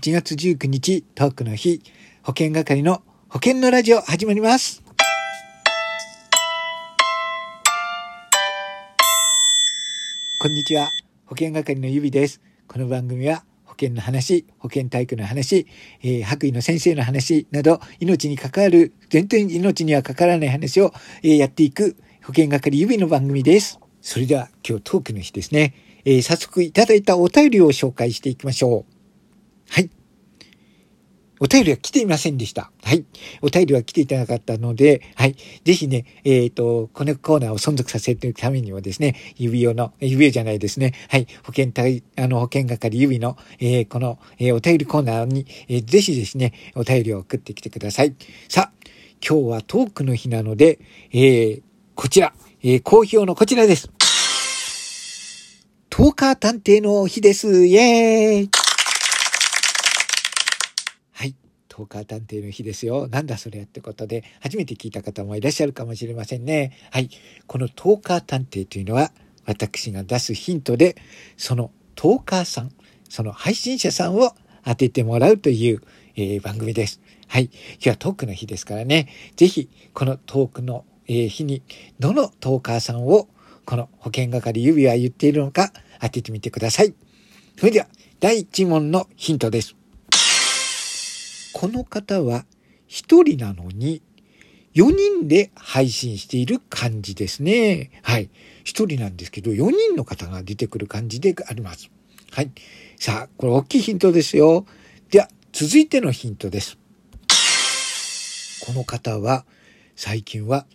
8月19日トークの日、保険係の保険のラジオ始まります。こんにちは。保険係のゆびです。この番組は保険の話、保険体育の話、えー、白衣の先生の話など、命に関わる、全然命には関わらない話を、えー、やっていく保険係ゆびの番組です。それでは今日トークの日ですね。えー、早速いただいたお便りを紹介していきましょう。はい。お便りは来ていませんでした。はい。お便りは来ていたなかったので、はい。ぜひね、えっ、ー、と、このコーナーを存続させるためにはですね、指輪の、指輪じゃないですね。はい。保険対、あの、保険係指の、えー、この、えー、お便りコーナーに、えー、ぜひですね、お便りを送ってきてください。さあ、今日はトークの日なので、えー、こちら、えー、好評のこちらです。トーカー探偵の日です。イェーイはい。トーカー探偵の日ですよ。なんだそれってことで、初めて聞いた方もいらっしゃるかもしれませんね。はい。このトーカー探偵というのは、私が出すヒントで、そのトーカーさん、その配信者さんを当ててもらうという、えー、番組です。はい。今日はトークの日ですからね。ぜひ、このトークの、えー、日に、どのトーカーさんを、この保険係指は言っているのか、当ててみてください。それでは、第1問のヒントです。この方は1人なのに4人で配信している感じですね。はい。1人なんですけど、4人の方が出てくる感じであります。はい。さあ、これ大きいヒントですよ。では、続いてのヒントです。この方は、最近は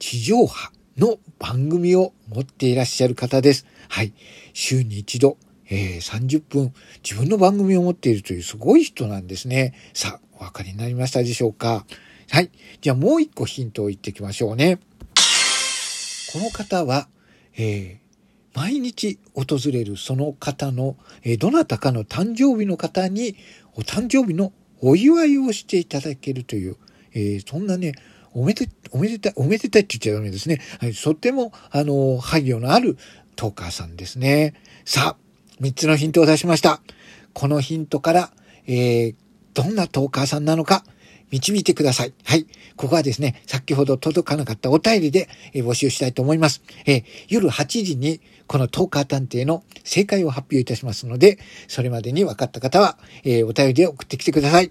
地上波の番組を持っていらっしゃる方です。はい。週に一度、えー、30分自分の番組を持っているというすごい人なんですね。さあ、お分かりになりましたでしょうか？はい。じゃあもう一個ヒントを言っていきましょうね。この方は、えー、毎日訪れるその方の、えー、どなたかの誕生日の方にお誕生日のお祝いをしていただけるという、えー、そんなね、おめで、おめでたい、おめでたいって言っちゃダメですね。はい、とっても、あの、配慮のあるトーカーさんですね。さあ、三つのヒントを出しました。このヒントから、えー、どんなトーカーさんなのか、導いてください。はい。ここはですね、先ほど届かなかったお便りで、えー、募集したいと思います。えー、夜8時にこのトーカー探偵の正解を発表いたしますので、それまでに分かった方は、えー、お便りで送ってきてください。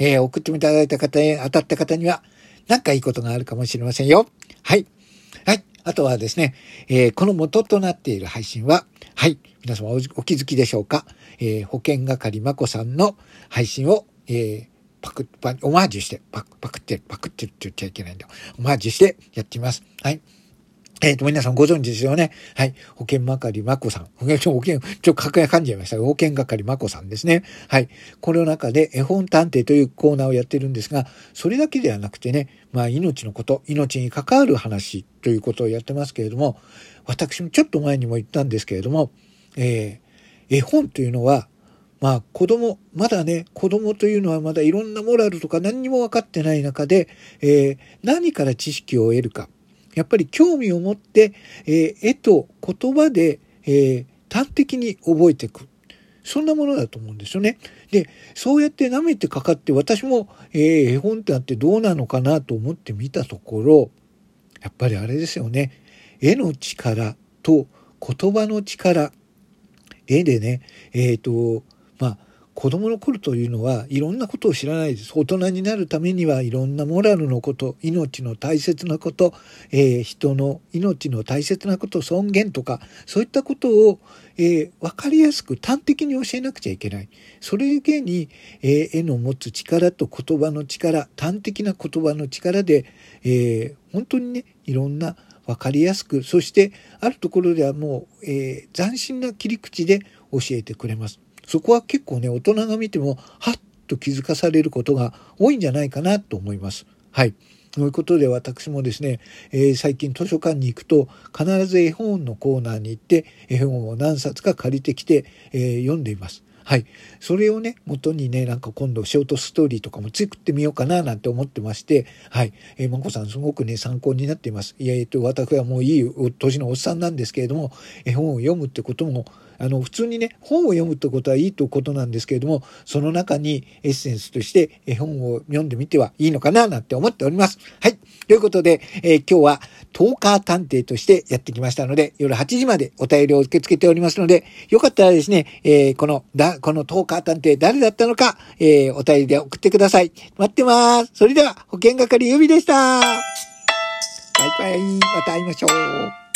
え送っていただいた方へ当たった方には、何かいいことがあるかもしれませんよ。はい。はい。あとはですね、えー、この元となっている配信は、はい、皆様お気づきでしょうか、えー、保険係まこさんの配信を、えー、パク、パ、オマージュして、パク、パクって、パクってって言っちゃいけないんだ。オマージュしてやってみます。はい。えっ、ー、と、皆さんご存知ですよね。はい。保険係まこさん。保険、保険、ちょっと格が噛んじゃいましたが、保険係まこさんですね。はい。この中で絵本探偵というコーナーをやってるんですが、それだけではなくてね、まあ、命のこと、命に関わる話ということをやってますけれども、私もちょっと前にも言ったんですけれども、えー、絵本というのは、まあ子供、まだね、子供というのはまだいろんなモラルとか何にも分かってない中で、えー、何から知識を得るか。やっぱり興味を持って、えー、絵と言葉で、えー、端的に覚えていく。そんなものだと思うんですよね。で、そうやって舐めてかかって私も、えー、絵本ってあってどうなのかなと思ってみたところ、やっぱりあれですよね。絵の力と言葉の力。絵でね、えっ、ー、と、子供の頃というのはいろんなことを知らないです。大人になるためにはいろんなモラルのこと、命の大切なこと、えー、人の命の大切なこと、尊厳とか、そういったことを、えー、分かりやすく端的に教えなくちゃいけない。それゆけに、えー、絵の持つ力と言葉の力、端的な言葉の力で、え本当にね、いろんな分かりやすく、そしてあるところではもう、え斬新な切り口で教えてくれます。そこは結構ね、大人が見ても、はっと気づかされることが多いんじゃないかなと思います。はい。ということで私もですね、えー、最近図書館に行くと必ず絵本のコーナーに行って絵本を何冊か借りてきて、えー、読んでいます。はい。それをね、元にね、なんか今度ショートストーリーとかも作ってみようかななんて思ってまして、はい。えー、まこさんすごくね、参考になっています。いや、えっと、私はもういい年のおっさんなんですけれども、絵本を読むってことも、あの、普通にね、本を読むってことはいいということなんですけれども、その中にエッセンスとして絵本を読んでみてはいいのかななんて思っております。はい。ということで、えー、今日はトーカー探偵としてやってきましたので、夜8時までお便りを受け付けておりますので、よかったらですね、えー、この、だ、このトーカー探偵誰だったのか、えー、お便りで送ってください。待ってます。それでは、保険係ゆびでした。バイバイ。また会いましょう。